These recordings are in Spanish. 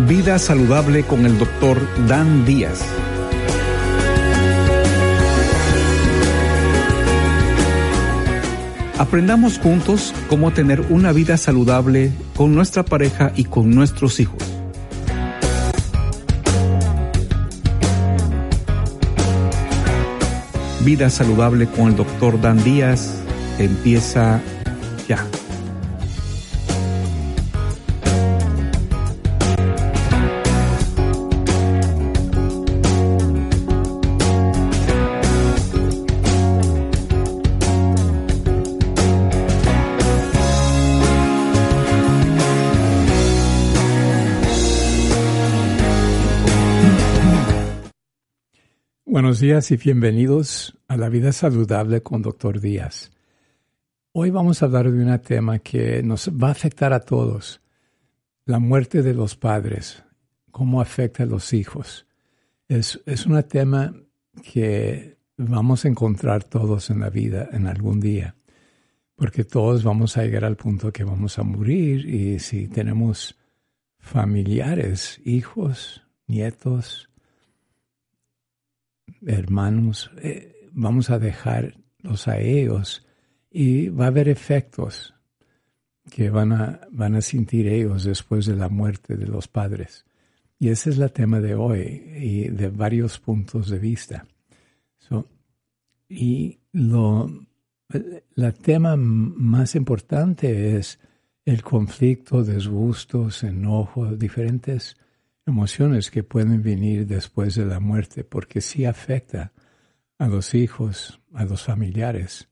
Vida saludable con el doctor Dan Díaz. Aprendamos juntos cómo tener una vida saludable con nuestra pareja y con nuestros hijos. Vida saludable con el doctor Dan Díaz empieza ya. Buenos días y bienvenidos a la vida saludable con Doctor Díaz. Hoy vamos a hablar de un tema que nos va a afectar a todos, la muerte de los padres, cómo afecta a los hijos. Es, es un tema que vamos a encontrar todos en la vida en algún día, porque todos vamos a llegar al punto que vamos a morir y si tenemos familiares, hijos, nietos, hermanos, eh, vamos a dejarlos a ellos y va a haber efectos que van a, van a sentir ellos después de la muerte de los padres. Y ese es el tema de hoy y de varios puntos de vista. y lo, el tema más importante es el conflicto, disgustos, enojos, diferentes emociones que pueden venir después de la muerte, porque sí afecta a los hijos, a los familiares.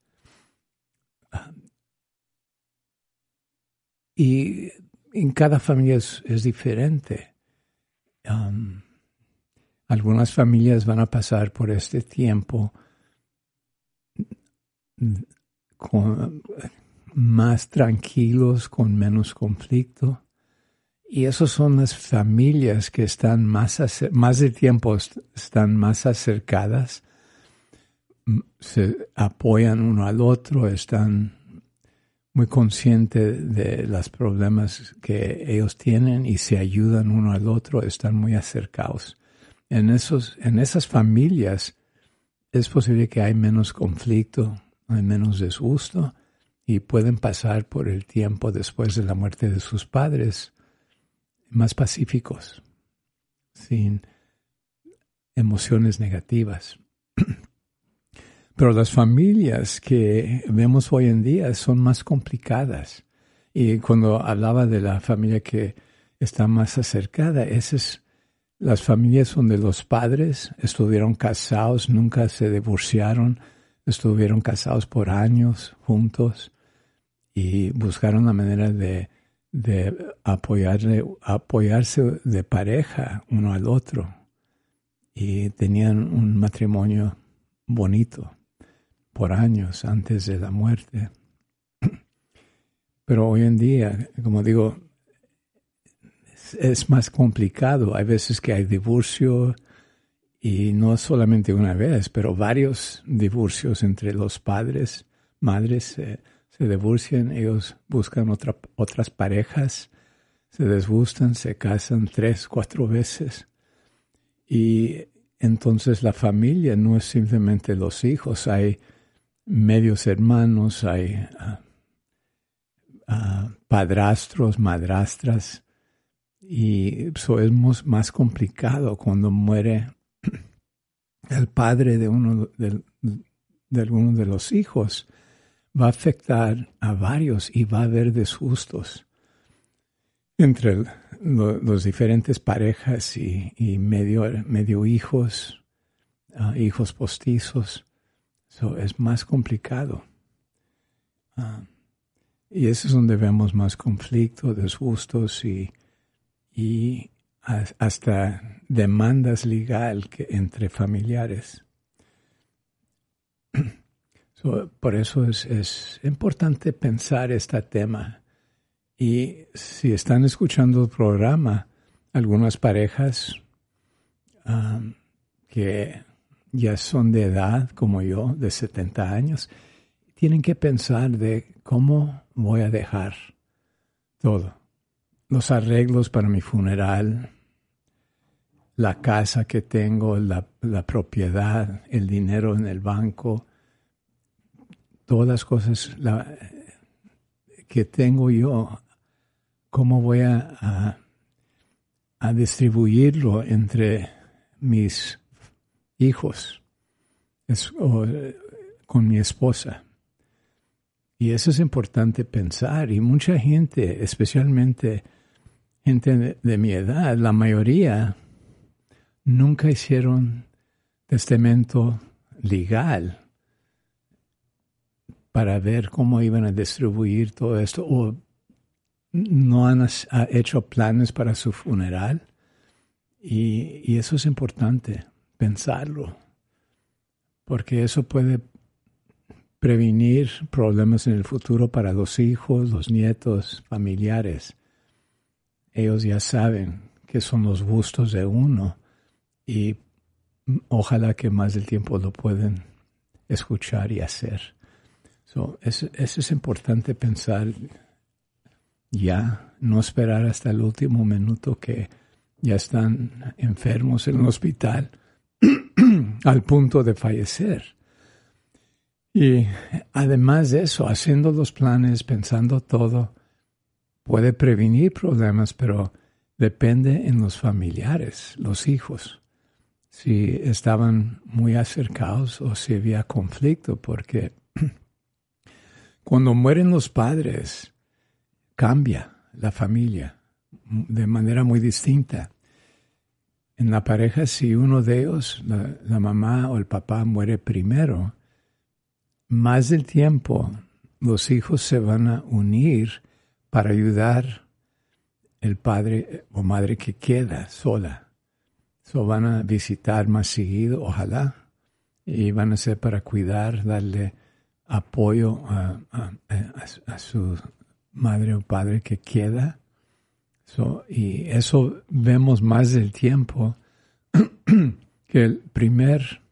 Y en cada familia es, diferente. Algunas familias van a pasar por este tiempo más tranquilos, con menos conflicto. Y esas son las familias que están más, de tiempo, están más acercadas, se apoyan uno al otro, están muy conscientes de los problemas que ellos tienen y se ayudan uno al otro, están muy acercados. En, esos, en esas familias es posible que hay menos conflicto, hay menos disgusto y pueden pasar por el tiempo después de la muerte de sus padres más pacíficos, sin emociones negativas. Pero las familias que vemos hoy en día son más complicadas. Y cuando hablaba de la familia que está más acercada, esas las familias donde los padres estuvieron casados, nunca se divorciaron, estuvieron casados por años juntos y buscaron la manera de de apoyarle, apoyarse de pareja uno al otro y tenían un matrimonio bonito por años antes de la muerte. Pero hoy en día, como digo, es, más complicado. Hay veces que hay divorcio y no solamente una vez, pero varios divorcios entre los padres, madres. Eh, se divorcian, ellos buscan otras parejas, se desgustan, se casan tres, cuatro veces. Y entonces la familia no es simplemente los hijos, hay medios hermanos, hay ah, ah, padrastros, madrastras, y eso es más complicado cuando muere el padre de uno de de los hijos va a afectar a varios y va a haber disgustos entre los diferentes parejas y, medio, hijos, ah, hijos postizos. So, es más complicado. Ah, y eso es donde vemos más conflicto, disgustos y, y hasta demandas legal que entre familiares. por eso es, es, importante pensar este tema. Y si están escuchando el programa, algunas parejas um, que ya son de edad, como yo, de 70 años, tienen que pensar de cómo voy a dejar todo. Los arreglos para mi funeral, la casa que tengo, la, propiedad, el dinero en el banco, todas las cosas que tengo yo, cómo voy a, a distribuirlo entre mis hijos con mi esposa. Y eso es importante pensar. Y mucha gente, especialmente gente de, mi edad, la mayoría, nunca hicieron testamento legal para ver cómo iban a distribuir todo esto o no han hecho planes para su funeral. y, eso es importante pensarlo, porque eso puede prevenir problemas en el futuro para los hijos, los nietos, familiares. Ellos ya saben que son los gustos de uno y ojalá que más del tiempo lo pueden escuchar y hacer. Eso, eso es importante pensar ya, no esperar hasta el último minuto que ya están enfermos en el hospital al punto de fallecer. Y además de eso, haciendo los planes, pensando todo, puede prevenir problemas, pero depende en los familiares, los hijos, si estaban muy acercados o si había conflicto, porque cuando mueren los padres, cambia la familia de manera muy distinta en la pareja, si uno de ellos, la, mamá o el papá, muere primero, más del tiempo los hijos se van a unir para ayudar el padre o madre que queda sola. So van a visitar más seguido, ojalá, y van a ser para cuidar, darle apoyo a, su madre o padre que queda y eso vemos más del tiempo que el primer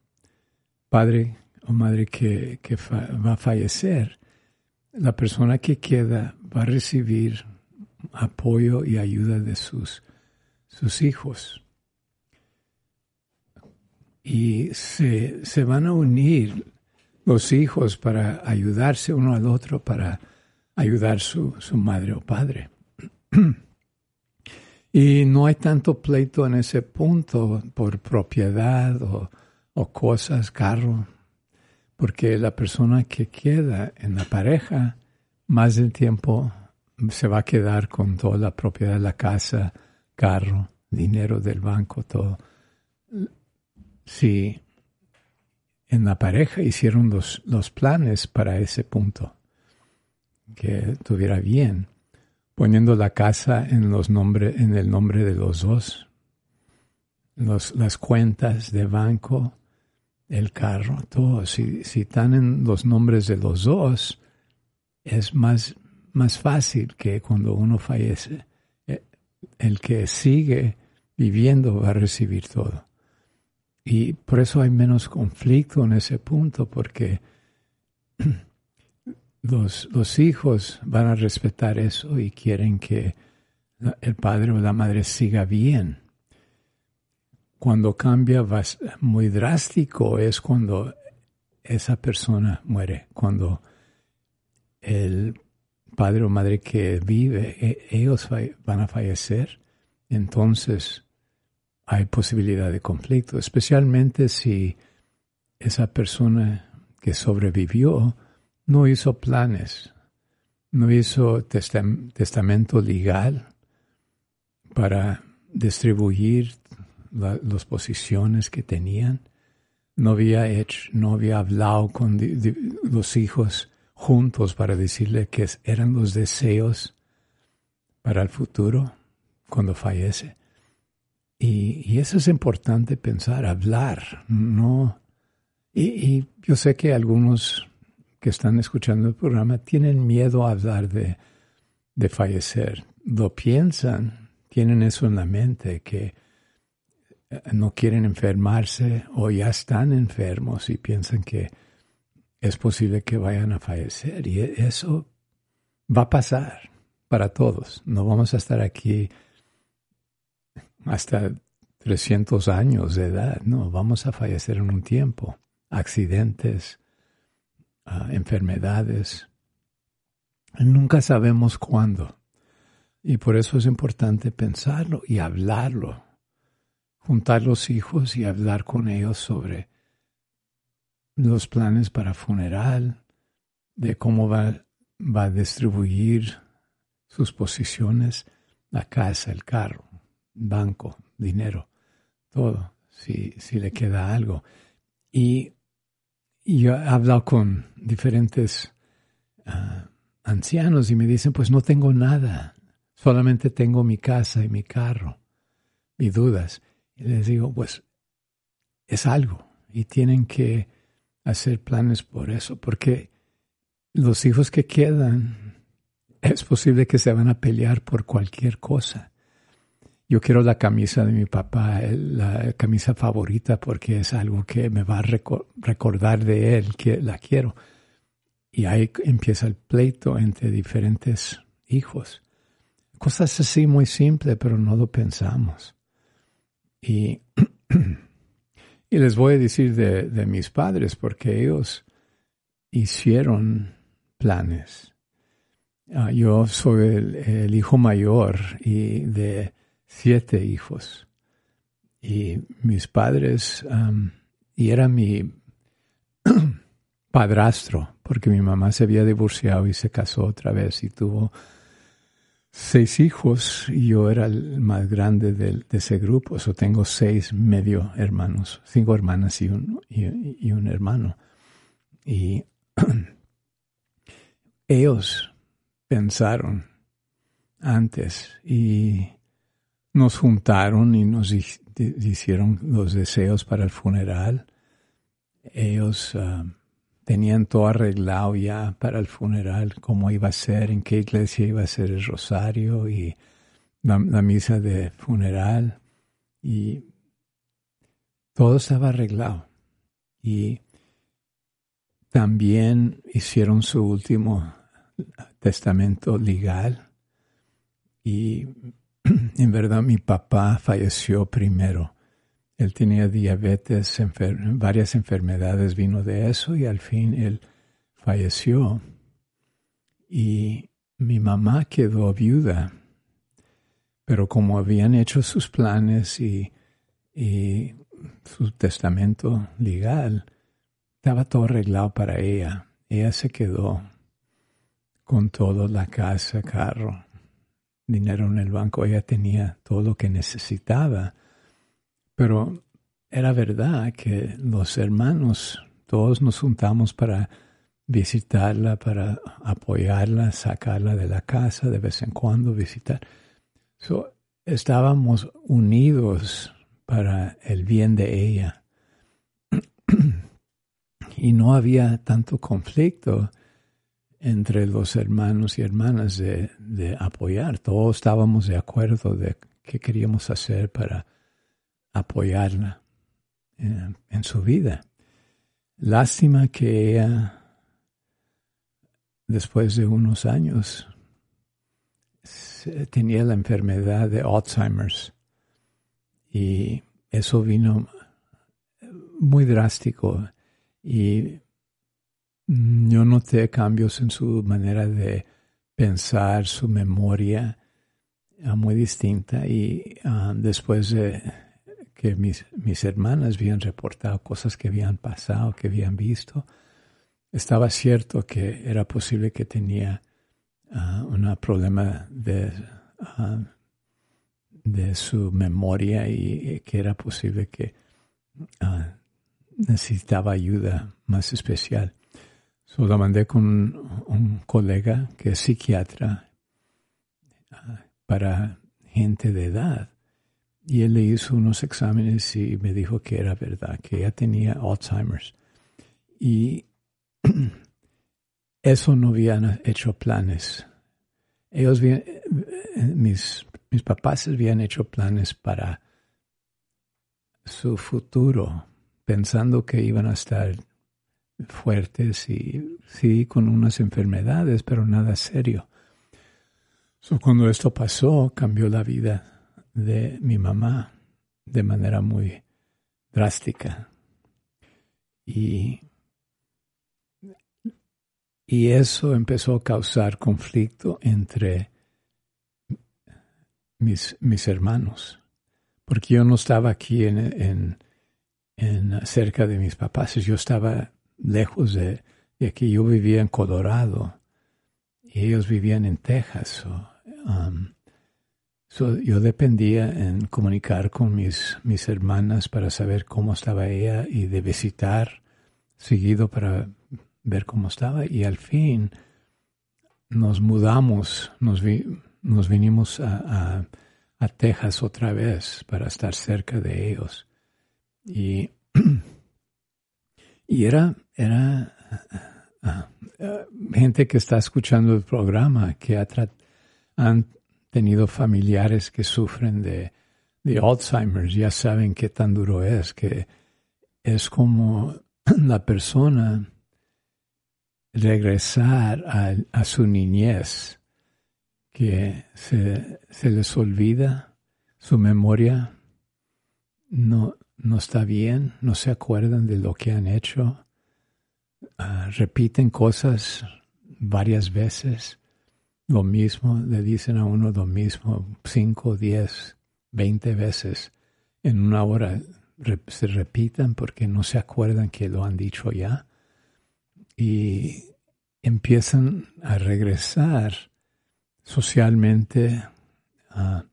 padre o madre que, va a fallecer, la persona que queda va a recibir apoyo y ayuda de sus, sus hijos. Y se, se van a unir los hijos para ayudarse uno al otro, para ayudar su, su madre o padre. Y no hay tanto pleito en ese punto por propiedad o, cosas, carro, porque la persona que queda en la pareja, más del tiempo se va a quedar con toda la propiedad de la casa, carro, dinero del banco, todo. Si en la pareja hicieron los, los planes para ese punto, que estuviera bien poniendo la casa en, los en el nombre de los dos, las cuentas de banco, el carro, todo. Si, si están en los nombres de los dos, es más, más fácil que cuando uno fallece, eh, el que sigue viviendo va a recibir todo. Y por eso hay menos conflicto en ese punto, porque los, los hijos van a respetar eso y quieren que el padre o la madre siga bien. Cuando cambia muy drástico es cuando esa persona muere, cuando el padre o madre que vive, e, ellos van a fallecer, entonces hay posibilidad de conflicto, especialmente si esa persona que sobrevivió no hizo planes, no hizo testamento legal para distribuir las posiciones que tenían. No había hecho, no había hablado con los hijos juntos para decirle que eran los deseos para el futuro cuando fallece. Y, eso es importante pensar, hablar, no. Y, yo sé que algunos que están escuchando el programa tienen miedo a hablar de, de fallecer. Lo piensan, tienen eso en la mente, que eh, no quieren enfermarse o ya están enfermos y piensan que es posible que vayan a fallecer. Y eso va a pasar para todos. No vamos a estar aquí hasta 300 años de edad, no, vamos a fallecer en un tiempo. Accidentes, ah, enfermedades. Nunca sabemos cuándo. Y por eso es importante pensarlo y hablarlo. Juntar los hijos y hablar con ellos sobre los planes para funeral, de cómo va, va a distribuir sus posiciones, la casa, el carro banco, dinero, todo, si, si le queda algo. Y, yo he hablado con diferentes ah, ancianos y me dicen, pues no tengo nada, solamente tengo mi casa y mi carro, y dudas. Y les digo, pues es algo y tienen que hacer planes por eso, porque los hijos que quedan es posible que se van a pelear por cualquier cosa. Yo quiero la camisa de mi papá, la camisa favorita, porque es algo que me va a recordar de él, que la quiero. Y ahí empieza el pleito entre diferentes hijos. Cosas así muy simples, pero no lo pensamos. Y, y les voy a decir de, mis padres, porque ellos hicieron planes. Ah, yo soy el, hijo mayor y de siete hijos. Y mis padres, y era mi padrastro, porque mi mamá se había divorciado y se casó otra vez y tuvo seis hijos y yo era el más grande de, ese grupo. So tengo seis medio hermanos, cinco hermanas y un, y un hermano. Y ellos pensaron antes y nos juntaron y nos hicieron los deseos para el funeral. Ellos ah, tenían todo arreglado ya para el funeral, cómo iba a ser, en qué iglesia iba a ser el rosario y la, misa de funeral. Y todo estaba arreglado. Y también hicieron su último testamento legal y en verdad mi papá falleció primero. Él tenía diabetes, varias enfermedades vino de eso y al fin él falleció. Y mi mamá quedó viuda, pero como habían hecho sus planes y, y su testamento legal, estaba todo arreglado para ella. Ella se quedó con toda la casa, carro, dinero en el banco, ella tenía todo lo que necesitaba. Pero era verdad que los hermanos, todos nos juntamos para visitarla, para apoyarla, sacarla de la casa de vez en cuando, visitar. estábamos unidos para el bien de ella. y no había tanto conflicto entre los hermanos y hermanas de, apoyar. Todos estábamos de acuerdo de qué queríamos hacer para apoyarla en, en su vida. Lástima que ella, después de unos años, tenía la enfermedad de Alzheimer's y eso vino muy drástico y yo noté cambios en su manera de pensar, su memoria ah, muy distinta y ah, después de que mis, mis hermanas habían reportado cosas que habían pasado, que habían visto, estaba cierto que era posible que tenía uh, un problema de de su memoria y que era posible que necesitaba ayuda más especial. Solo mandé con un, colega que es psiquiatra ah, para gente de edad. Y él le hizo unos exámenes y me dijo que era verdad, que ella tenía Alzheimer's. Y eso no habían hecho planes. Ellos, mis, mis papás habían hecho planes para su futuro, pensando que iban a estar fuertes y sí con unas enfermedades, pero nada serio. cuando esto pasó, cambió la vida de mi mamá de manera muy drástica. Y, y eso empezó a causar conflicto entre mis, mis hermanos, porque yo no estaba aquí en, en, en cerca de mis papás, yo estaba lejos de, aquí. Yo vivía en Colorado y ellos vivían en Texas. Um, yo dependía en comunicar con mis, mis hermanas para saber cómo estaba ella y de visitar seguido para ver cómo estaba. Y al fin nos mudamos, nos, nos vinimos a, a Texas otra vez para estar cerca de ellos. Y Y era, era ah, gente que está escuchando el programa, que han tenido familiares que sufren de, de Alzheimer, ya saben qué tan duro es, que es como la persona regresar a, a su niñez, que se, se, les olvida, su memoria no, no está bien, no se acuerdan de lo que han hecho, ah, repiten cosas varias veces, lo mismo, le dicen a uno lo mismo cinco, diez, veinte veces. En una hora, se repitan porque no se acuerdan que lo han dicho ya. Y empiezan a regresar socialmente a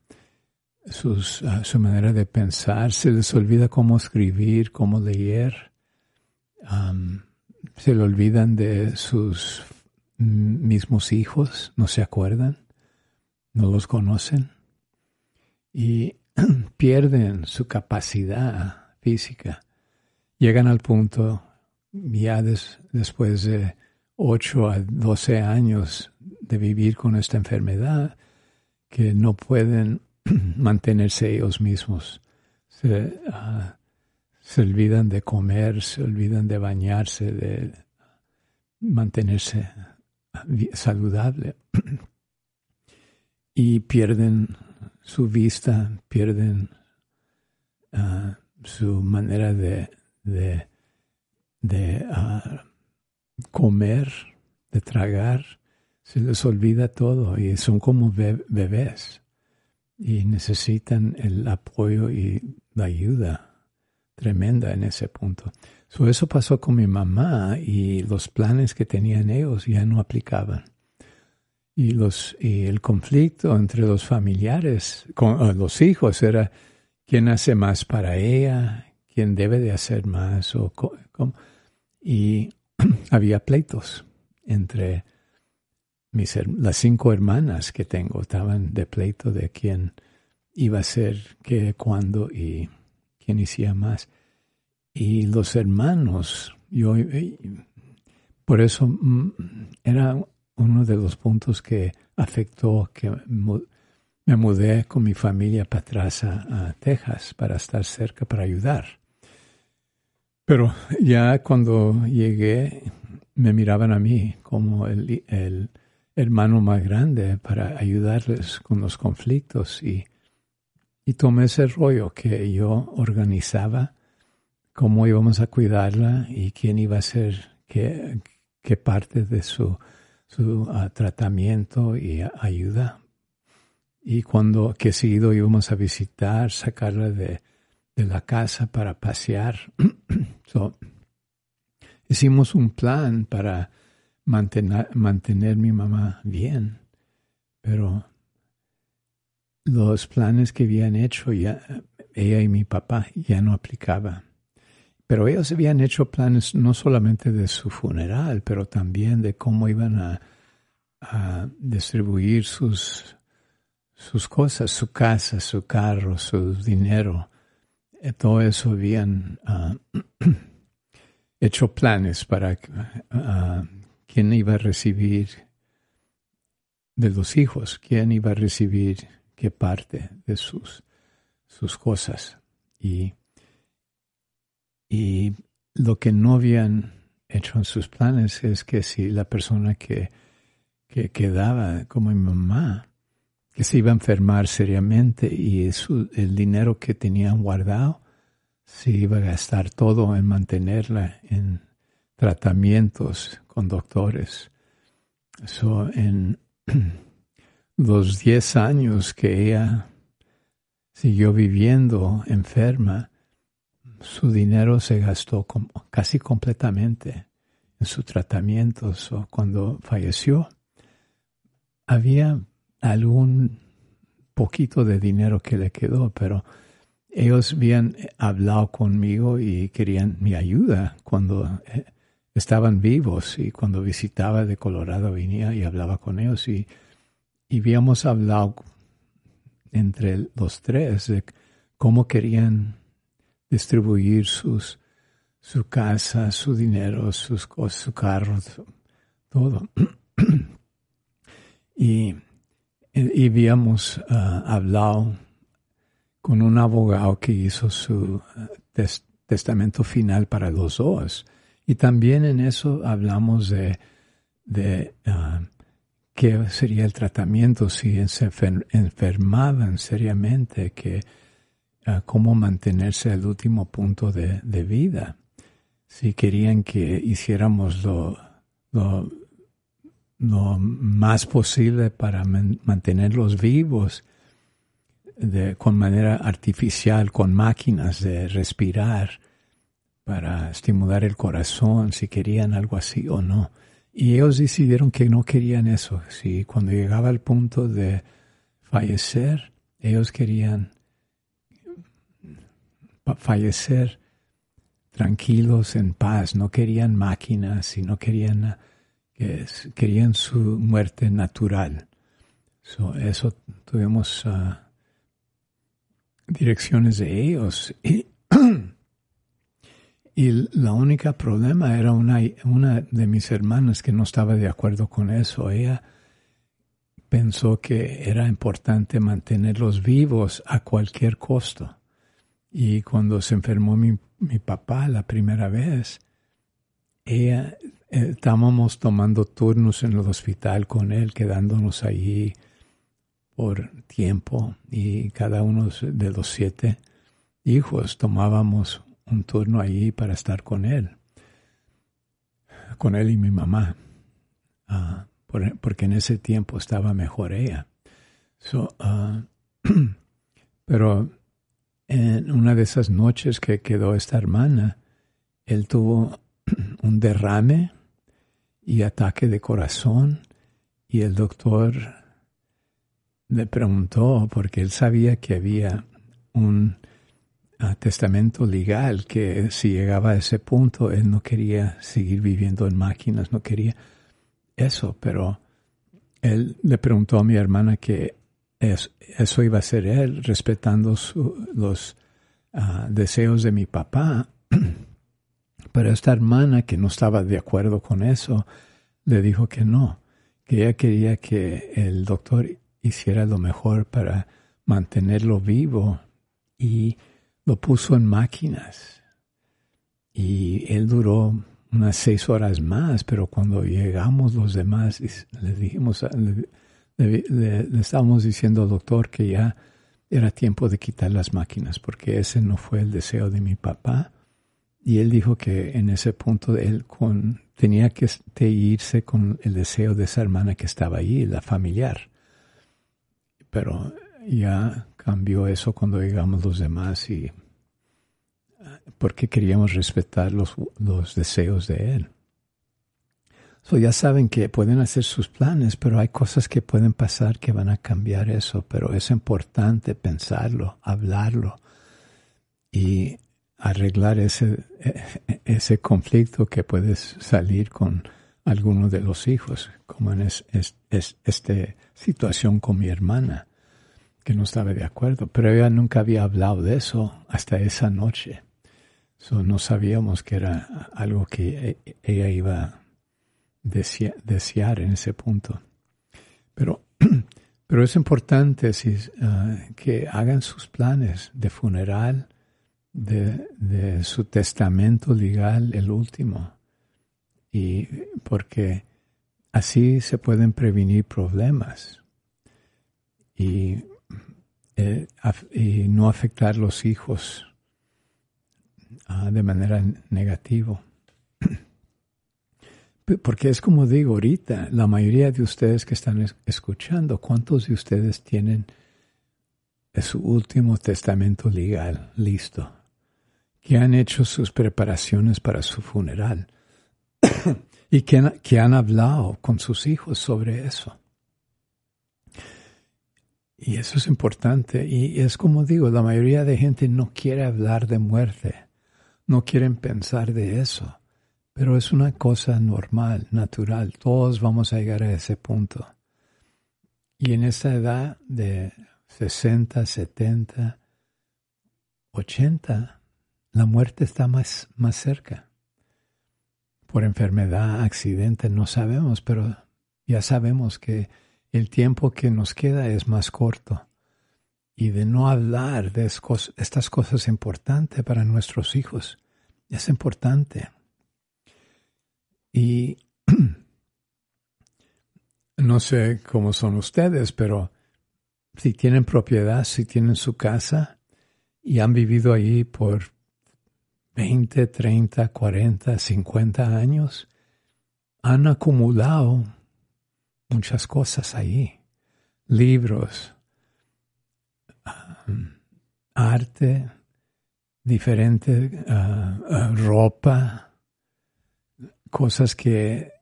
sus, su manera de pensar, se les olvida cómo escribir, cómo leer, se le olvidan de sus mismos hijos, no se acuerdan, no los conocen y pierden su capacidad física. Llegan al punto, ya después de 8 a 12 años de vivir con esta enfermedad, que no pueden mantenerse ellos mismos. Ah, se, olvidan de comer, se olvidan de bañarse, de mantenerse saludable. y pierden su vista, pierden ah, su manera de, de, ah, comer, de tragar. Se les olvida todo y son como bebés y necesitan el apoyo y la ayuda tremenda en ese punto. eso pasó con mi mamá y los planes que tenían ellos ya no aplicaban. Y, los, y el conflicto entre los familiares, con los hijos, era quién hace más para ella, quién debe de hacer más. O, y había pleitos entre las cinco hermanas que tengo estaban de pleito de quién iba a ser, qué, cuándo y quién hacía más. Y los hermanos, yo, eh, por eso mm, era uno de los puntos que afectó que me mudé con mi familia para atrás a, Texas para estar cerca, para ayudar. Pero ya cuando llegué, me miraban a mí como el hermano más grande para ayudarles con los conflictos y, y tomé ese rollo que yo organizaba, cómo íbamos a cuidarla y quién iba a ser qué, qué parte de su, su ah, tratamiento y ayuda. Y cuando que seguido íbamos a visitar, sacarla de, de la casa para pasear. hicimos un plan para mantener, mantener mi mamá bien, pero los planes que habían hecho ya, ella y mi papá ya no aplicaba. Pero ellos habían hecho planes no solamente de su funeral, pero también de cómo iban a, distribuir sus, sus cosas, su casa, su carro, su dinero. Eh, todo eso habían ah, hecho planes para uh, quién iba a recibir de los hijos, quién iba a recibir qué parte de sus, sus cosas. Y, y lo que no habían hecho en sus planes es que si la persona que, que quedaba como mi mamá, que se iba a enfermar seriamente y el dinero que tenían guardado se iba a gastar todo en mantenerla en tratamientos con doctores. En los 10 años que ella siguió viviendo enferma, su dinero se gastó casi completamente en su tratamiento. cuando falleció, había algún poquito de dinero que le quedó, pero ellos habían hablado conmigo y querían mi ayuda cuando eh, estaban vivos y cuando visitaba de Colorado venía y hablaba con ellos y, y habíamos hablado entre los tres de cómo querían distribuir sus, su casa, su dinero, sus cosas, su carro, todo. y, y habíamos ah, hablado con un abogado que hizo su eh, testamento final para los dos. Y también en eso hablamos de, de ah, qué sería el tratamiento si se enfermaban seriamente, que, uh, cómo mantenerse al último punto de, de, vida. Si querían que hiciéramos lo, lo, lo más posible para mantenerlos vivos, de, con manera artificial, con máquinas de respirar para estimular el corazón, si querían algo así o no. Y ellos decidieron que no querían eso. Si cuando llegaba el punto de fallecer, ellos querían fallecer tranquilos, en paz, no querían máquinas, sino querían, querían su muerte natural. eso tuvimos ah, direcciones de ellos. Y, y la única problema era una, una de mis hermanas que no estaba de acuerdo con eso. Ella pensó que era importante mantenerlos vivos a cualquier costo. Y cuando se enfermó mi, mi papá la primera vez, ella, eh, estábamos tomando turnos en el hospital con él, quedándonos allí por tiempo y cada uno de los siete hijos tomábamos un turno allí para estar con él, con él y mi mamá, uh, porque en ese tiempo estaba mejor ella. So, uh, pero en una de esas noches que quedó esta hermana, él tuvo un derrame y ataque de corazón y el doctor le preguntó, porque él sabía que había un ah, testamento legal que si llegaba a ese punto, él no quería seguir viviendo en máquinas, no quería eso, pero él le preguntó a mi hermana que eso iba a ser él, respetando los ah, deseos de mi papá. Pero esta hermana que no estaba de acuerdo con eso, le dijo que no, que ella quería que el doctor hiciera lo mejor para mantenerlo vivo y lo puso en máquinas. Y él duró unas seis horas más, pero cuando llegamos los demás, le dijimos, le, le, estábamos diciendo al doctor que ya era tiempo de quitar las máquinas, porque ese no fue el deseo de mi papá. Y él dijo que en ese punto él con, tenía que irse con el deseo de esa hermana que estaba allí, la familiar pero ya cambió eso cuando llegamos los demás y porque queríamos respetar los, los deseos de él. So ya saben que pueden hacer sus planes, pero hay cosas que pueden pasar que van a cambiar eso. Pero es importante pensarlo, hablarlo y arreglar ese, ese conflicto que puede salir con alguno de los hijos, como en es, esta situación con mi hermana, que no estaba de acuerdo, pero ella nunca había hablado de eso hasta esa noche. So, no sabíamos que era algo que e, ella iba a desear, en ese punto. Pero, pero es importante ah, que hagan sus planes de funeral, de, de su testamento legal, el último y porque así se pueden prevenir problemas y, eh, y no afectar los hijos ah, de manera negativa. Porque es como digo ahorita, la mayoría de ustedes que están escuchando, ¿cuántos de ustedes tienen su último testamento legal listo? Que han hecho sus preparaciones para su funeral y que, han hablado con sus hijos sobre eso. Y eso es importante. Y es como digo, la mayoría de gente no quiere hablar de muerte, no quieren pensar de eso. Pero es una cosa normal, natural. Todos vamos a llegar a ese punto. Y en esa edad de 60, 70, 80, la muerte está más, más cerca por enfermedad, accidente, no sabemos, pero ya sabemos que el tiempo que nos queda es más corto. Y de no hablar de estas cosas importantes para nuestros hijos, es importante. Y no sé cómo son ustedes, pero si tienen propiedad, si tienen su casa y han vivido ahí por 20, 30, 40, 50 años, han acumulado muchas cosas ahí. Libros, um, arte, diferente uh, uh, ropa, cosas que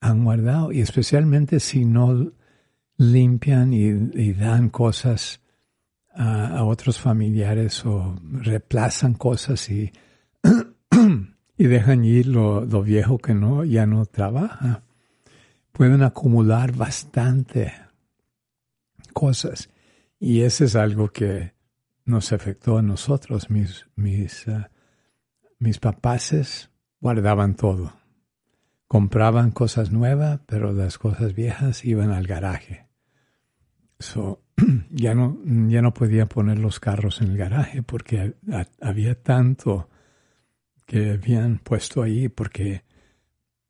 han guardado y especialmente si no limpian y, dan cosas a otros familiares o reemplazan cosas y y dejan ir lo, viejo que no, ya no trabaja. Pueden acumular bastante cosas. Y ese es algo que nos afectó a nosotros. Mis, mis, uh, mis papaces guardaban todo. Compraban cosas nuevas, pero las cosas viejas iban al garaje. So, ya no, ya no podía poner los carros en el garaje porque había tanto que habían puesto ahí porque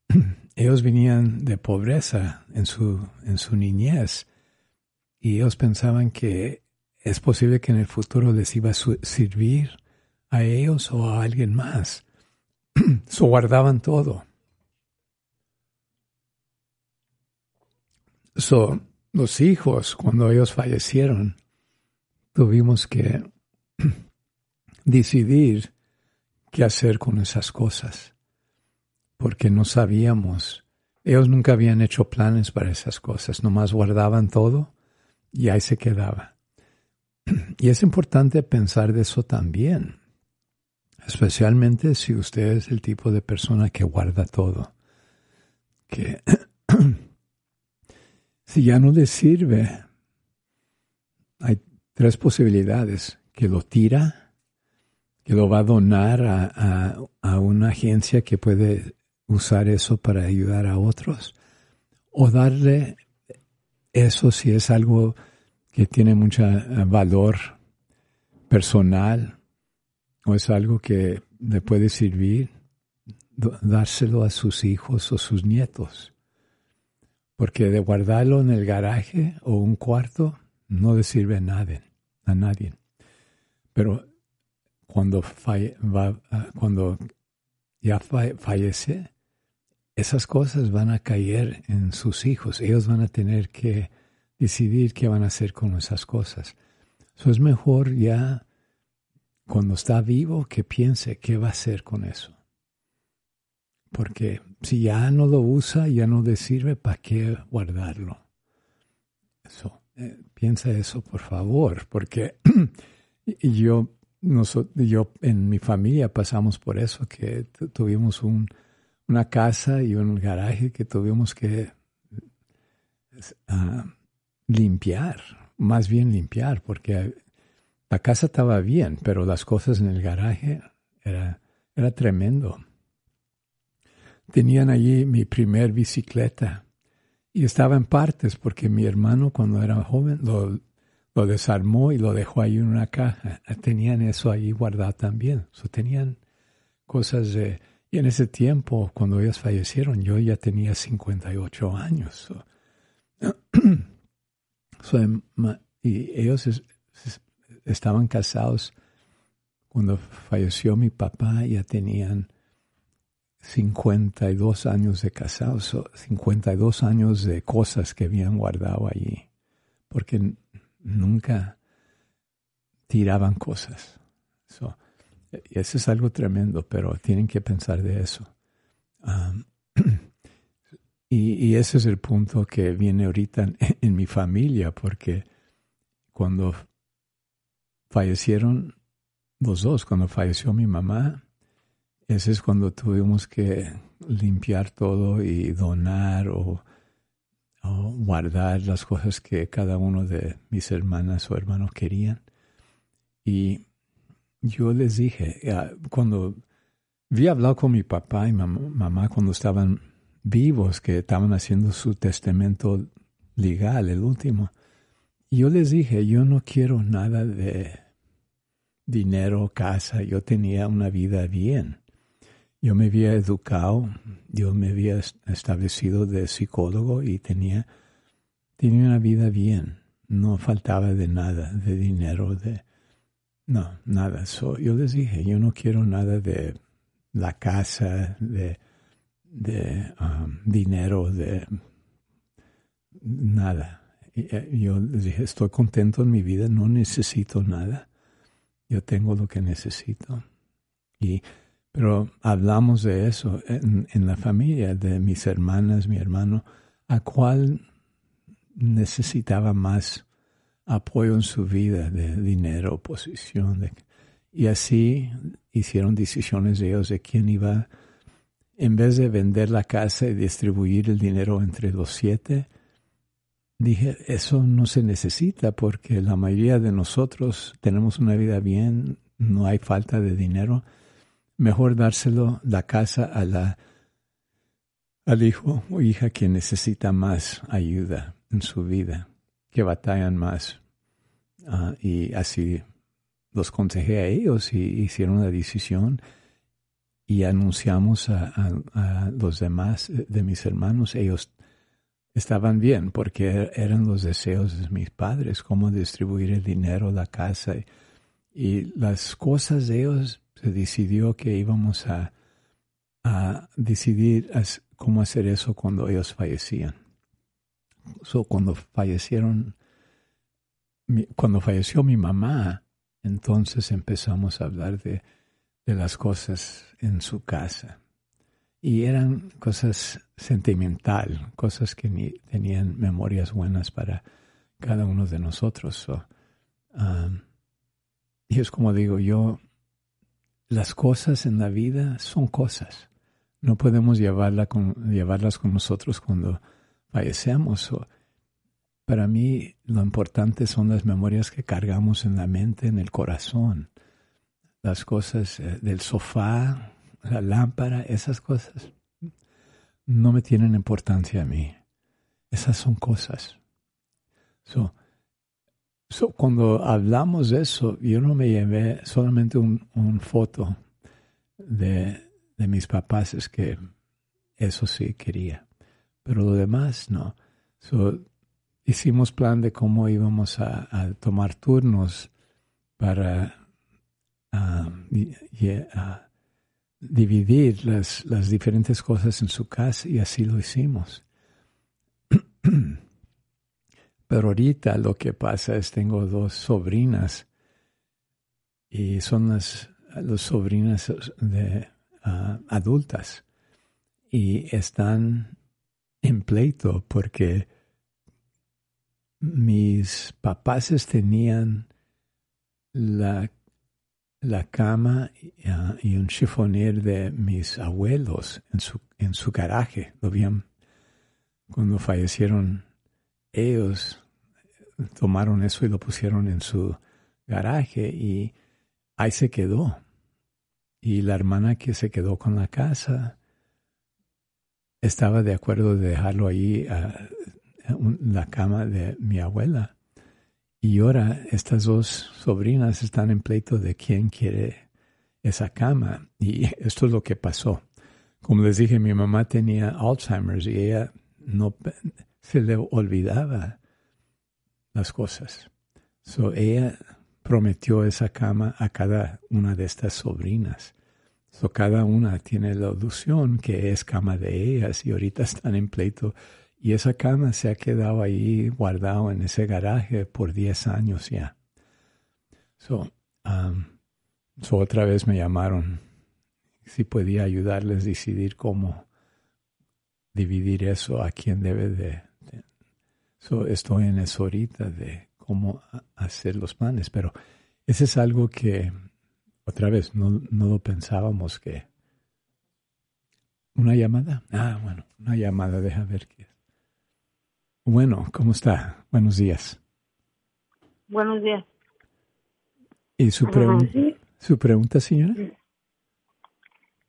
ellos venían de pobreza en su, en su niñez y ellos pensaban que es posible que en el futuro les iba a servir a ellos o a alguien más. so guardaban todo. So, los hijos, cuando ellos fallecieron, tuvimos que decidir qué hacer con esas cosas, porque no sabíamos. Ellos nunca habían hecho planes para esas cosas, nomás guardaban todo y ahí se quedaba. Y es importante pensar de eso también, especialmente si usted es el tipo de persona que guarda todo, que si ya no le sirve, hay tres posibilidades, que lo tira, que lo va a donar a, una agencia que puede usar eso para ayudar a otros, o darle eso si es algo que tiene mucho eh, valor personal o es algo que le puede servir, dárselo a sus hijos o sus nietos. Porque de guardarlo en el garaje o un cuarto no le sirve a nadie. A nadie. Pero cuando, va, ah, cuando ya fallece, esas cosas van a caer en sus hijos. Ellos van a tener que decidir qué van a hacer con esas cosas. Eso es mejor ya cuando está vivo que piense qué va a hacer con eso. porque si ya no lo usa, ya no le sirve, ¿para qué guardarlo? Eso, eh, piensa eso, por favor, porque yo, yo en mi familia pasamos por eso, que tuvimos un, una casa y un garaje que tuvimos que uh, limpiar, más bien limpiar, porque la casa estaba bien, pero las cosas en el garaje era, era tremendo. Tenían allí mi primer bicicleta y estaba en partes porque mi hermano cuando era joven lo, lo desarmó y lo dejó ahí en una caja. Tenían eso ahí guardado también. tenían cosas de... Y en ese tiempo, cuando ellos fallecieron, yo ya tenía 58 años. y ellos estaban casados cuando falleció mi papá, ya tenían 52 años de casados, 52 años de cosas que habían guardado allí, porque nunca tiraban cosas. Y es algo tremendo, pero tienen que pensar de eso. y, ese es el punto que viene ahorita en mi familia, porque cuando fallecieron los dos, cuando falleció mi mamá, ese es cuando tuvimos que limpiar todo y donar o, guardar las cosas que cada uno de mis hermanas o hermanos querían. Y yo les dije, cuando vi hablar con mi papá y mamá cuando estaban vivos, que estaban haciendo su testamento legal, el último, yo les dije, yo no quiero nada de dinero, casa, yo tenía una vida bien. Yo me había educado, yo me había establecido de psicólogo y tenía, tenía una vida bien. No faltaba de nada, de dinero, de... No, nada. yo les dije, yo no quiero nada de la casa, de, de um, dinero, de nada. Eh, yo les dije, estoy contento en mi vida, no necesito nada. Yo tengo lo que necesito. Y, pero hablamos de eso en, la familia, de mis hermanas, mi hermano, a cuál necesitaba más apoyo en su vida, de dinero, posición. y así hicieron decisiones de ellos de quién iba, en vez de vender la casa y distribuir el dinero entre los siete, dije, eso no se necesita porque la mayoría de nosotros tenemos una vida bien, no hay falta de dinero. Mejor dárselo la casa a la, al hijo o hija que necesita más ayuda en su vida, que batallan más. Ah, y así los consejé a ellos y hicieron la decisión y anunciamos a, los demás de mis hermanos. Ellos estaban bien porque eran los deseos de mis padres, cómo distribuir el dinero, la casa y, las cosas de ellos. Se decidió que íbamos a, a decidir cómo hacer eso cuando ellos fallecían. So, cuando fallecieron, cuando falleció mi mamá, entonces empezamos a hablar de, de las cosas en su casa y eran cosas sentimental, cosas que tenían memorias buenas para cada uno de nosotros. Um, y es como digo yo, las cosas en la vida son cosas. No podemos llevarla llevarlas con nosotros cuando fallecemos. para mí lo importante son las memorias que cargamos en la mente, en el corazón. Las cosas eh, del sofá, la lámpara, esas cosas no me tienen importancia a mí. Esas son cosas. So, cuando hablamos de eso, yo no me llevé solamente un, un foto de, de, mis papás, es que eso sí quería. Pero lo demás no. So, hicimos plan de cómo íbamos a, tomar turnos para uh, dividir las, diferentes cosas en su casa y así lo hicimos. Pero ahorita lo que pasa es tengo dos sobrinas y son las, las sobrinas de, ah, adultas. y están en pleito porque mis papás tenían la, la cama ah, y un chifonier de mis abuelos en su, en su garaje. Lo habían, cuando fallecieron ellos, tomaron eso y lo pusieron en su garaje y ahí se quedó. Y la hermana que se quedó con la casa estaba de acuerdo de dejarlo ahí la cama de mi abuela. Y ahora estas dos sobrinas están en pleito de quién quiere esa cama. Y esto es lo que pasó. Como les dije, mi mamá tenía Alzheimer's y ella no se le olvidaba las cosas. So ella prometió esa cama a cada una de estas sobrinas. So cada una tiene la ilusión que es cama de ellas y ahorita están en pleito y esa cama se ha quedado ahí guardado en ese garaje por 10 años ya. So, um, so otra vez me llamaron si podía ayudarles a decidir cómo dividir eso a quién debe de. So, estoy en eso ahorita de cómo hacer los planes, pero ese es algo que otra vez no, no lo pensábamos que. Una llamada. Ah, bueno, una llamada, deja ver qué es. Bueno, ¿cómo está? Buenos días. Buenos días. ¿Y su, su pregunta, señora?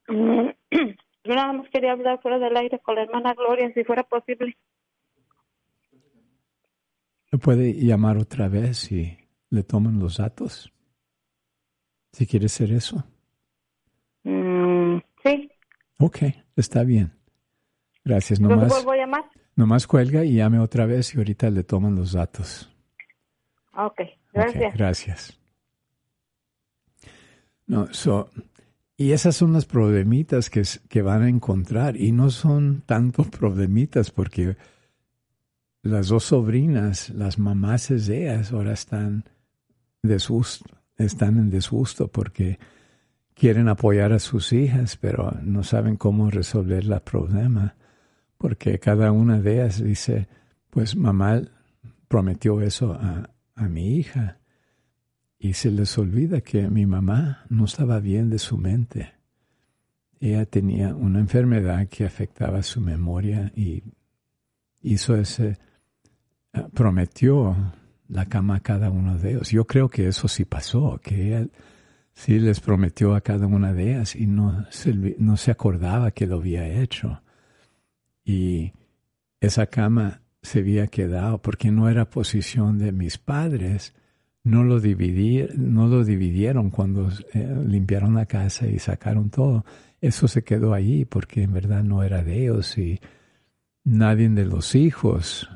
Mm, yo nada más quería hablar fuera del aire con la hermana Gloria, si fuera posible. puede llamar otra vez y le toman los datos? Si quiere hacer eso. Mm, sí. Ok, está bien. Gracias. Nomás, vuelvo a llamar? Nomás cuelga y llame otra vez y ahorita le toman los datos. Ok, gracias. gracias. No, so, y esas son las problemitas que, que van a encontrar. Y no son tanto problemitas porque las dos sobrinas, las mamás de ellas, ahora están desgusto, están en desgusto porque quieren apoyar a sus hijas, pero no saben cómo resolver el problema porque cada una de ellas dice, pues mamá prometió eso a, mi hija y se les olvida que mi mamá no estaba bien de su mente. Ella tenía una enfermedad que afectaba su memoria y hizo ese, ah, prometió la cama a cada uno de ellos. Yo creo que eso sí pasó, que ella sí les prometió a cada una de ellas y no no se acordaba que lo había hecho y esa cama se había quedado porque no era posición de mis padres. No lo, no lo dividieron cuando eh, limpiaron la casa y sacaron todo. Eso se quedó allí porque en verdad no era de ellos y nadie de los hijos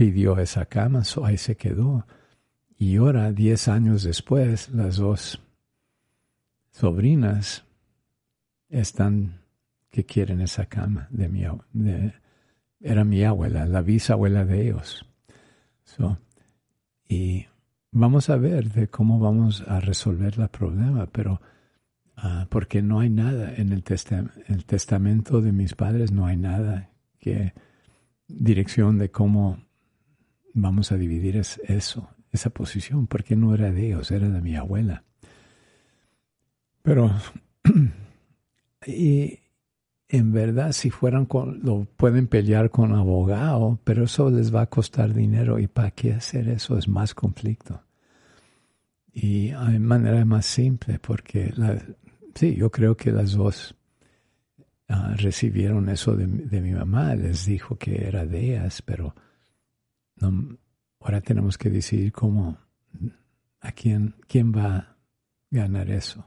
pidió esa cama, so ahí se quedó. Y ahora, diez años después, las dos sobrinas están que quieren esa cama de mi era mi abuela, la bisabuela de ellos. y vamos a ver de cómo vamos a resolver el problema, pero ah, porque no hay nada en el, el testamento de mis padres, no hay nada que dirección de cómo vamos a dividir eso, esa posición, porque no era de ellos, era de mi abuela. Pero, y en verdad si fueran con, lo pueden pelear con abogado, pero eso les va a costar dinero y para qué hacer eso es más conflicto. Y hay manera más simple porque sí, yo creo que las dos ah, recibieron eso de, mi mamá, les dijo que era de ellas, pero ahora tenemos que decidir cómo, a quién, quién va a ganar eso.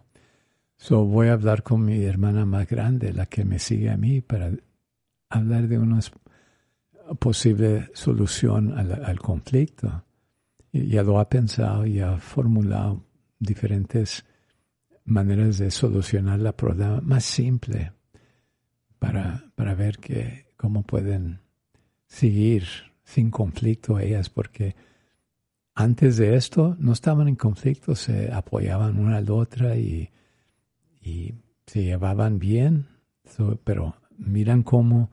So voy a hablar con mi hermana más grande, la que me sigue a mí, para hablar de una posible solución al, conflicto. Y ya lo ha pensado y ha formulado diferentes maneras de solucionar la problema más simple para, para ver que, cómo pueden seguir sin conflicto ellas, porque antes de esto no estaban en conflicto, se apoyaban una a la otra y y se llevaban bien pero miran cómo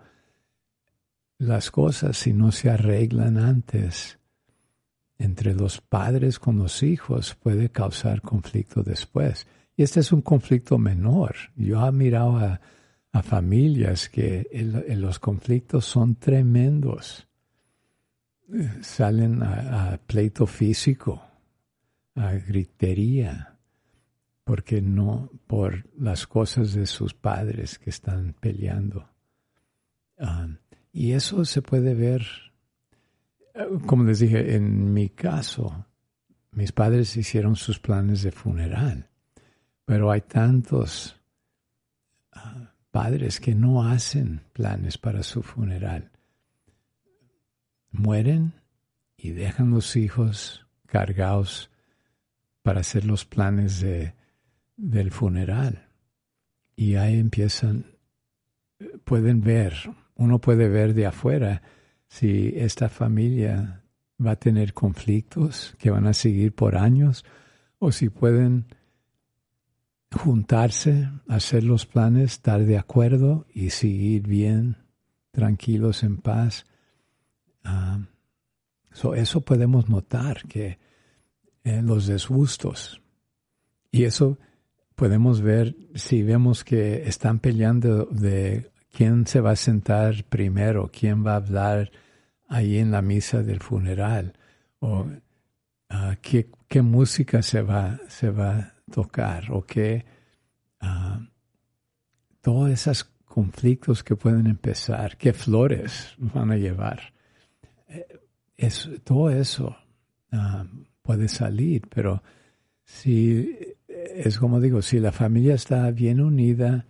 las cosas, si no se arreglan antes, entre los padres con los hijos puede causar conflicto después. Y este es un conflicto menor. Yo he mirado a, familias que los conflictos son tremendos. Salen a, pleito físico, a gritería, porque no por las cosas de sus padres que están peleando. Ah, y eso se puede ver, eh, como les dije, en mi caso, mis padres hicieron sus planes de funeral, pero hay tantos ah, padres que no hacen planes para su funeral. Mueren y dejan los hijos cargados para hacer los planes de, del funeral. Y ahí empiezan, pueden ver, uno puede ver de afuera si esta familia va a tener conflictos que van a seguir por años o si pueden juntarse, hacer los planes, estar de acuerdo y seguir bien, tranquilos, en paz. Ah, eso podemos notar que en los disgustos. Y eso podemos ver si vemos que están peleando de quién se va a sentar primero, quién va a hablar ahí en la misa del funeral, o ah, qué, música se va, se va a tocar, o qué, uh, todos esos conflictos que pueden empezar, qué flores van a llevar. Eh, es, todo eso ah, puede salir, pero si es como digo, si la familia está bien unida,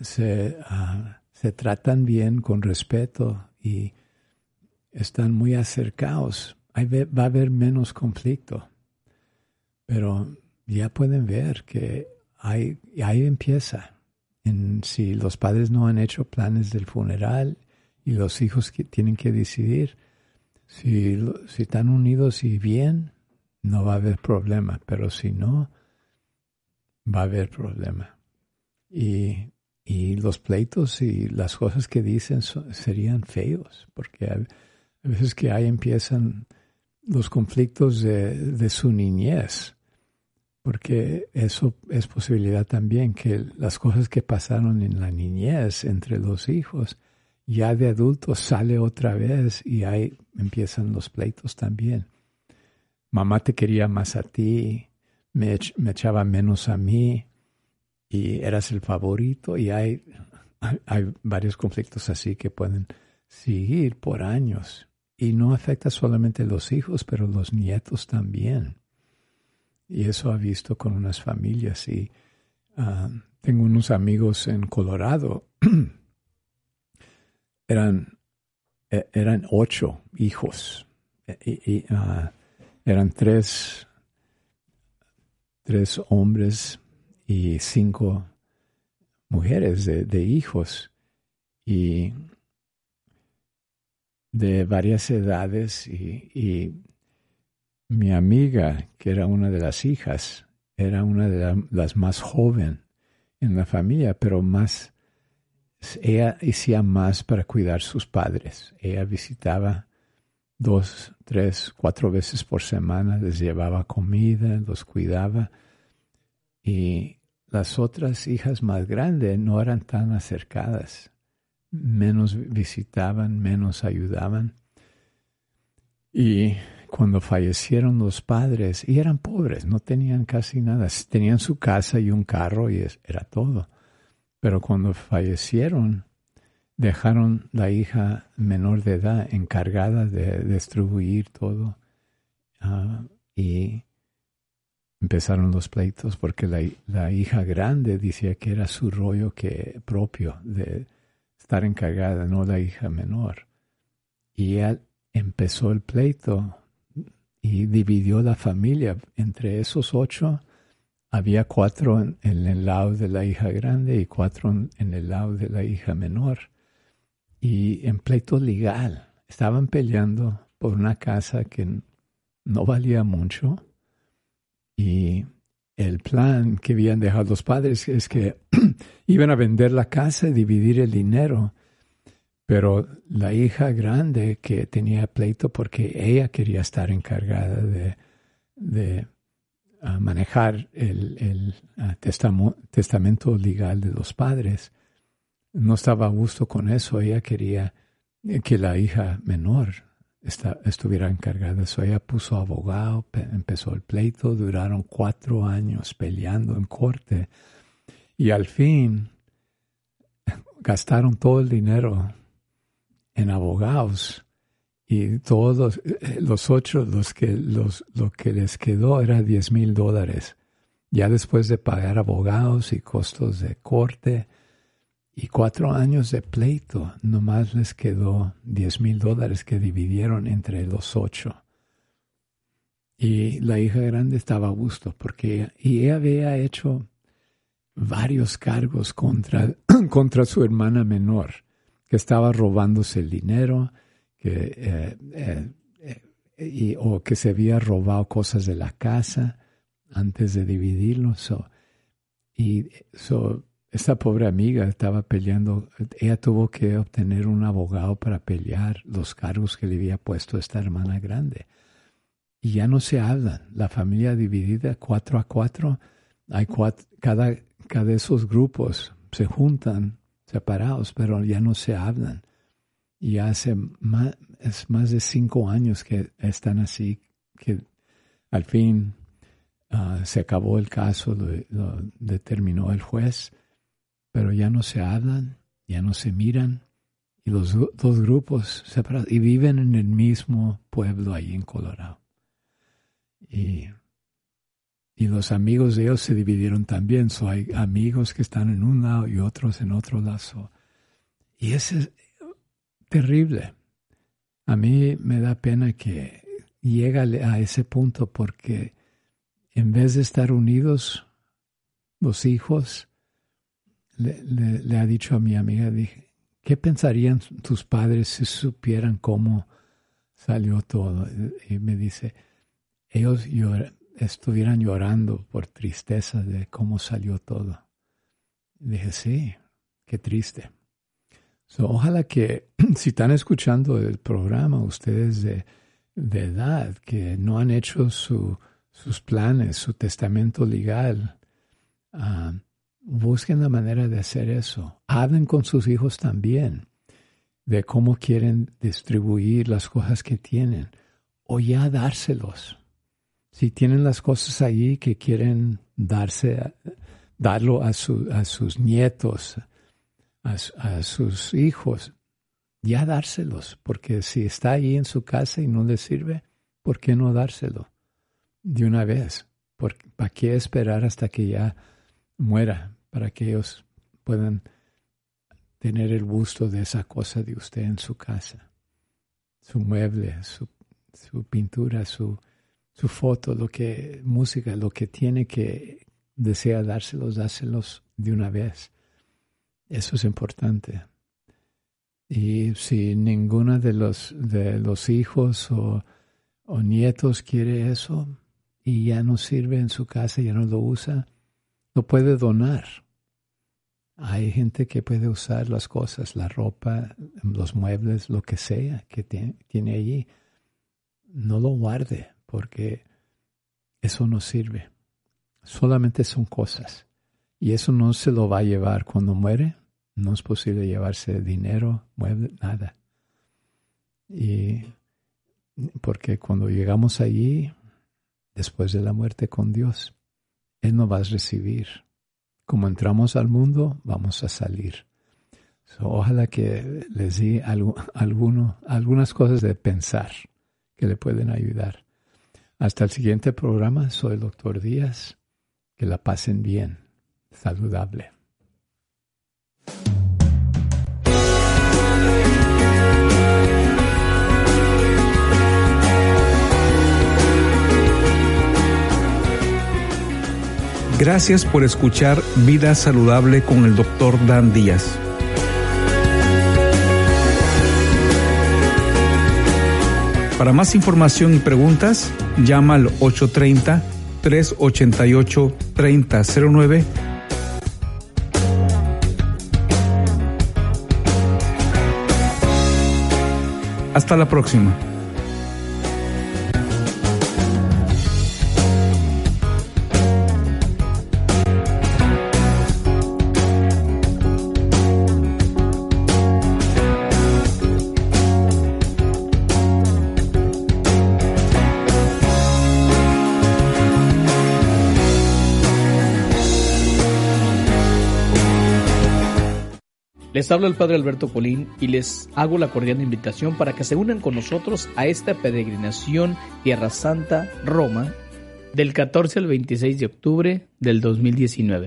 se, ah, se tratan bien con respeto y están muy acercados, va a haber menos conflicto. Pero ya pueden ver que hay, ahí empieza. En, si los padres no han hecho planes del funeral y los hijos que tienen que decidir, si, si están unidos y bien, no va a haber problema. Pero si no, va a haber problema. Y, y los pleitos y las cosas que dicen serían feos, porque a, veces que ahí empiezan los conflictos de, de su niñez, porque eso es posibilidad también que las cosas que pasaron en la niñez entre los hijos, ya de adultos sale otra vez y ahí empiezan los pleitos también. Mamá te quería más a ti, me, echaba menos a mí y eras el favorito y hay, hay, varios conflictos así que pueden seguir por años y no afecta solamente a los hijos, pero los nietos también. Y eso ha visto con unas familias y ah, tengo unos amigos en Colorado. eran, e, eran ocho hijos. E, y, ah, eran tres tres hombres y cinco mujeres de, hijos. Y de varias edades y, mi amiga, que era una de las hijas, era una de las más jóvenes en la familia, pero más, ella hacía más para cuidar sus padres. Ella visitaba dos, tres, cuatro veces por semana, les llevaba comida, los cuidaba. Y las otras hijas más grandes no eran tan acercadas, menos visitaban, menos ayudaban. Y cuando fallecieron los padres, y eran pobres, no tenían casi nada, tenían su casa y un carro y era todo. Pero cuando fallecieron, dejaron la hija menor de edad encargada de distribuir todo ah, y empezaron los pleitos porque la, hija grande decía que era su rollo que propio de estar encargada, no la hija menor. Y él empezó el pleito y dividió la familia. Entre esos ocho había cuatro en el lado de la hija grande y cuatro en el lado de la hija menor y en pleito legal. Estaban peleando por una casa que no valía mucho y el plan que habían dejado los padres es que iban a vender la casa y dividir el dinero. Pero la hija grande que tenía pleito porque ella quería estar encargada de, de manejar el, el testamento legal de los padres, no estaba a gusto con eso. Ella quería que la hija menor estuviera encargada de eso. Ella puso abogado, empezó el pleito, duraron cuatro años peleando en corte y al fin gastaron todo el dinero en abogados y todos los ocho, los que, los, lo que les quedó era diez mil dólares. Ya después de pagar abogados y costos de corte y cuatro años de pleito, nomás les quedó diez mil dólares que dividieron entre los ocho. Y la hija grande estaba a gusto porque y ella había hecho varios cargos contra, contra su hermana menor, que estaba robándose el dinero, eh, eh, eh, o que se había robado cosas de la casa antes de dividirlo. y so, esta pobre amiga estaba peleando, ella tuvo que obtener un abogado para pelear los cargos que le había puesto esta hermana grande. Y ya no se hablan. La familia dividida cuatro a cuatro, hay cuatro, cada, cada de esos grupos se juntan separados, pero ya no se hablan. Y hace más, es más de cinco años que están así, que al fin ah, se acabó el caso, lo determinó el juez pero ya no se hablan, ya no se miran, y los dos grupos separados, y viven en el mismo pueblo ahí en Colorado. Y, y los amigos de ellos se dividieron también, so hay amigos que están en un lado y otros en otro lado. Y eso es terrible. A mí me da pena que llegue a ese punto porque en vez de estar unidos, los hijos, le, ha dicho a mi amiga, dije, ¿qué pensarían tus padres si supieran cómo salió todo? Y me dice, ellos estuvieran llorando por tristeza de cómo salió todo. dije, sí, qué triste. Ojalá que si están escuchando el programa, ustedes de, edad, que no han hecho su, sus planes, su testamento legal, uh, busquen la manera de hacer eso. Hablen con sus hijos también de cómo quieren distribuir las cosas que tienen o ya dárselos. Si tienen las cosas allí que quieren darse, darlo a, a sus nietos, a, a, sus hijos, ya dárselos, porque si está ahí en su casa y no le sirve, ¿por qué no dárselo de una vez? ¿Para qué esperar hasta que ya muera? para que ellos puedan tener el gusto de esa cosa de usted en su casa. Su mueble, su, pintura, su, su foto, lo que, música, lo que tiene que desea dárselos, dárselos de una vez. Eso es importante. Y si ninguno de los, de los hijos o, o nietos quiere eso y ya no sirve en su casa, ya no lo usa, lo puede donar. Hay gente que puede usar las cosas, la ropa, los muebles, lo que sea que tiene, allí. No lo guarde porque eso no sirve. Solamente son cosas. Y eso no se lo va a llevar cuando muere. No es posible llevarse dinero, mueble, nada. Y porque cuando llegamos allí, después de la muerte con Dios, Él no va a recibir como entramos al mundo, vamos a salir. ojalá que les di alguno, algunas cosas de pensar que le pueden ayudar. Hasta el siguiente programa, soy el doctor Díaz. Que la pasen bien, saludable. Gracias por escuchar Vida Saludable con el Dr. Dan Díaz. Para más información y preguntas, llama al 830 388-3009 Hasta la próxima. Les habla el Padre Alberto Colín y les hago la cordial invitación para que se unan con nosotros a esta peregrinación Tierra Santa, Roma, del 14 al 26 de octubre del 2019.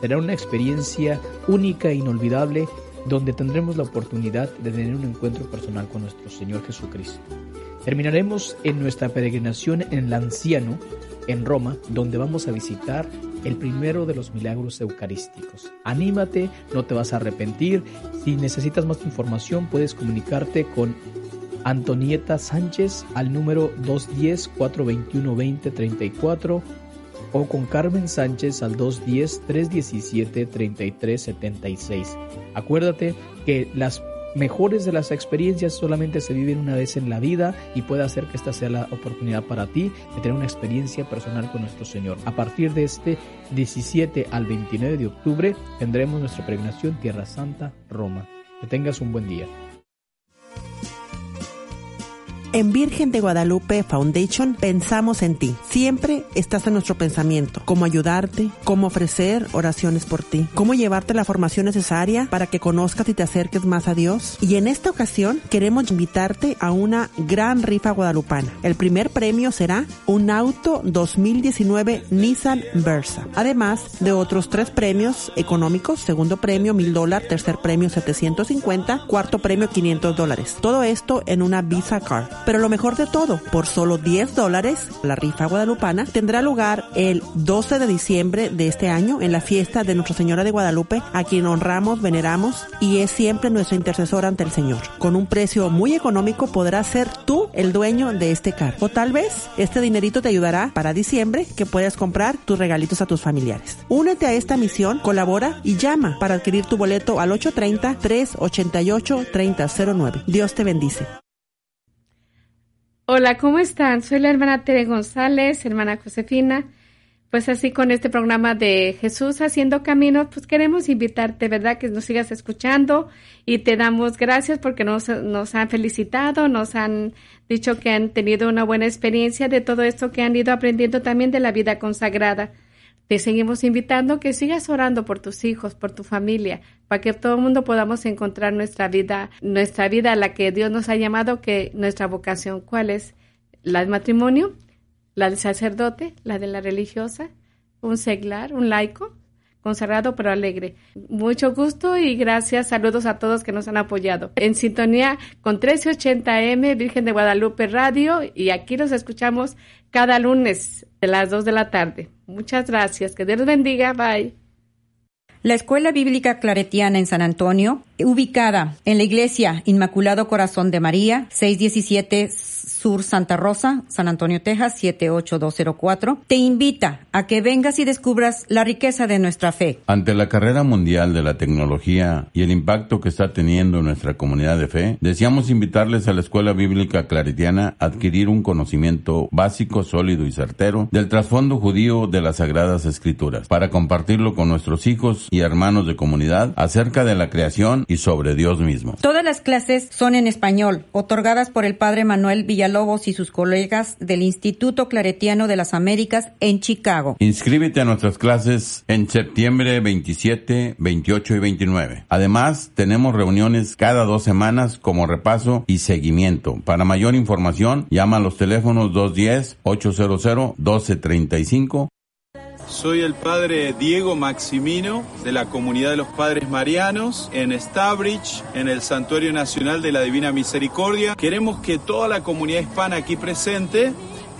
Será una experiencia única e inolvidable donde tendremos la oportunidad de tener un encuentro personal con nuestro Señor Jesucristo. Terminaremos en nuestra peregrinación en el Anciano, en Roma, donde vamos a visitar el primero de los milagros eucarísticos. Anímate, no te vas a arrepentir. Si necesitas más información, puedes comunicarte con Antonieta Sánchez al número 210-421-2034 o con Carmen Sánchez al 210-317-3376. Acuérdate que las mejores de las experiencias solamente se viven una vez en la vida y puede hacer que esta sea la oportunidad para ti de tener una experiencia personal con nuestro Señor. A partir de este 17 al 29 de octubre tendremos nuestra peregrinación Tierra Santa, Roma. Que tengas un buen día. En Virgen de Guadalupe Foundation pensamos en ti. Siempre estás en nuestro pensamiento. Cómo ayudarte, cómo ofrecer oraciones por ti, cómo llevarte la formación necesaria para que conozcas y te acerques más a Dios. Y en esta ocasión queremos invitarte a una gran rifa guadalupana. El primer premio será un auto 2019 Nissan Versa. Además de otros tres premios económicos. Segundo premio mil dólares, tercer premio 750, cuarto premio 500 dólares. Todo esto en una Visa Card. Pero lo mejor de todo, por solo 10 dólares, la rifa guadalupana tendrá lugar el 12 de diciembre de este año en la fiesta de Nuestra Señora de Guadalupe, a quien honramos, veneramos y es siempre nuestro intercesor ante el Señor. Con un precio muy económico podrás ser tú el dueño de este carro. O tal vez este dinerito te ayudará para diciembre que puedas comprar tus regalitos a tus familiares. Únete a esta misión, colabora y llama para adquirir tu boleto al 830-388-3009. Dios te bendice. Hola, ¿cómo están? Soy la hermana Tere González, hermana Josefina. Pues así con este programa de Jesús haciendo caminos, pues queremos invitarte, ¿verdad? Que nos sigas escuchando y te damos gracias porque nos, nos han felicitado, nos han dicho que han tenido una buena experiencia de todo esto que han ido aprendiendo también de la vida consagrada. Te seguimos invitando que sigas orando por tus hijos, por tu familia, para que todo el mundo podamos encontrar nuestra vida, nuestra vida a la que Dios nos ha llamado, que nuestra vocación, ¿cuál es? La del matrimonio, la del sacerdote, la de la religiosa, un seglar, un laico, consagrado pero alegre. Mucho gusto y gracias. Saludos a todos que nos han apoyado. En sintonía con 1380M, Virgen de Guadalupe Radio, y aquí los escuchamos cada lunes de las 2 de la tarde. Muchas gracias. Que Dios bendiga. Bye. La Escuela Bíblica Claretiana en San Antonio, ubicada en la Iglesia Inmaculado Corazón de María, 617 Sur Santa Rosa, San Antonio, Texas, 78204, te invita a que vengas y descubras la riqueza de nuestra fe. Ante la carrera mundial de la tecnología y el impacto que está teniendo en nuestra comunidad de fe, deseamos invitarles a la Escuela Bíblica Claretiana a adquirir un conocimiento básico, sólido y certero del trasfondo judío de las Sagradas Escrituras, para compartirlo con nuestros hijos y hermanos de comunidad acerca de la creación y sobre Dios mismo. Todas las clases son en español, otorgadas por el Padre Manuel Villalobos y sus colegas del Instituto Claretiano de las Américas en Chicago. Inscríbete a nuestras clases en septiembre 27, 28 y 29. Además, tenemos reuniones cada dos semanas como repaso y seguimiento. Para mayor información, llama a los teléfonos 210-800-1235 soy el padre Diego Maximino de la comunidad de los padres marianos en Stavridge, en el Santuario Nacional de la Divina Misericordia. Queremos que toda la comunidad hispana aquí presente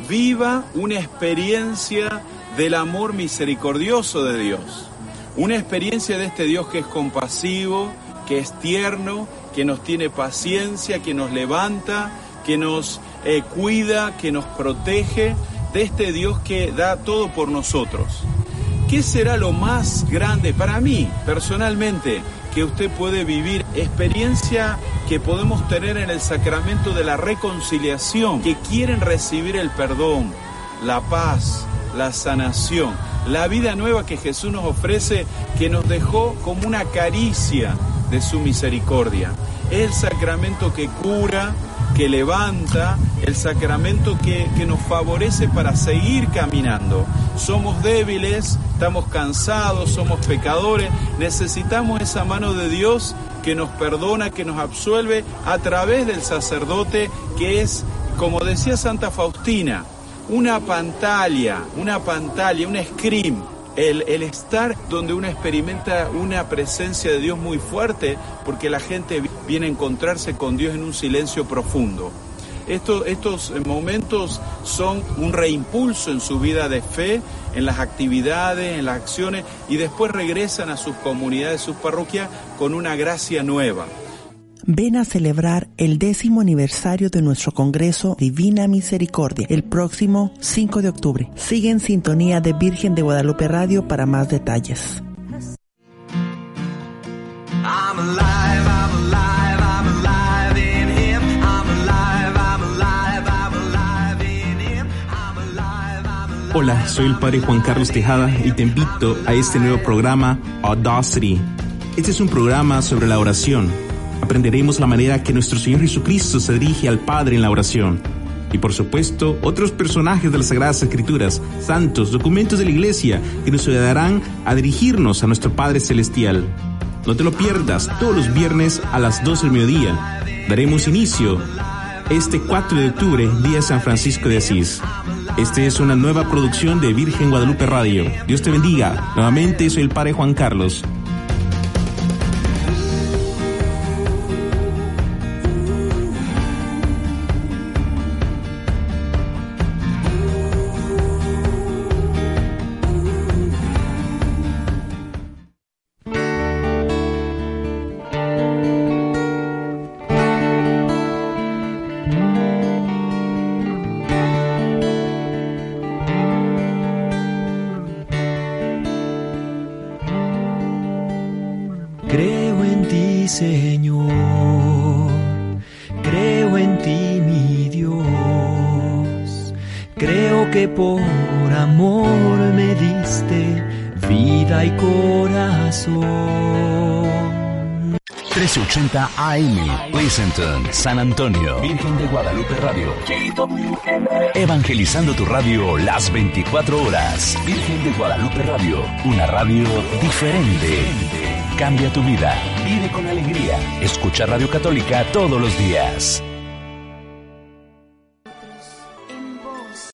viva una experiencia del amor misericordioso de Dios. Una experiencia de este Dios que es compasivo, que es tierno, que nos tiene paciencia, que nos levanta, que nos eh, cuida, que nos protege de este Dios que da todo por nosotros. ¿Qué será lo más grande para mí, personalmente, que usted puede vivir? Experiencia que podemos tener en el sacramento de la reconciliación, que quieren recibir el perdón, la paz, la sanación, la vida nueva que Jesús nos ofrece, que nos dejó como una caricia de su misericordia. el sacramento que cura, que levanta, el sacramento que, que, nos favorece para seguir caminando. Somos débiles, estamos cansados, somos pecadores, necesitamos esa mano de Dios que nos perdona, que nos absuelve a través del sacerdote que es, como decía Santa Faustina, una pantalla, una pantalla, un scream, el, el, estar donde uno experimenta una presencia de Dios muy fuerte, porque la gente viene a encontrarse con Dios en un silencio profundo. Estos, estos momentos son un reimpulso en su vida de fe, en las actividades, en las acciones, y después regresan a sus comunidades, sus parroquias, con una gracia nueva ven a celebrar el décimo aniversario de nuestro Congreso Divina Misericordia el próximo 5 de octubre. Sigue en sintonía de Virgen de Guadalupe Radio para más detalles. Hola, soy el Padre Juan Carlos Tejada y te invito a este nuevo programa Audacity. Este es un programa sobre la oración aprenderemos la manera que nuestro Señor Jesucristo se dirige al Padre en la oración. Y por supuesto, otros personajes de las Sagradas Escrituras, santos, documentos de la Iglesia, que nos ayudarán a dirigirnos a nuestro Padre Celestial. No te lo pierdas todos los viernes a las 12 del mediodía. Daremos inicio este 4 de octubre, día San Francisco de Asís. Esta es una nueva producción de Virgen Guadalupe Radio. Dios te bendiga. Nuevamente soy el Padre Juan Carlos. AM, Pleasanton, San Antonio, Virgen de Guadalupe Radio, Evangelizando tu radio las 24 horas. Virgen de Guadalupe Radio, una radio diferente. Cambia tu vida, vive con alegría. Escucha Radio Católica todos los días.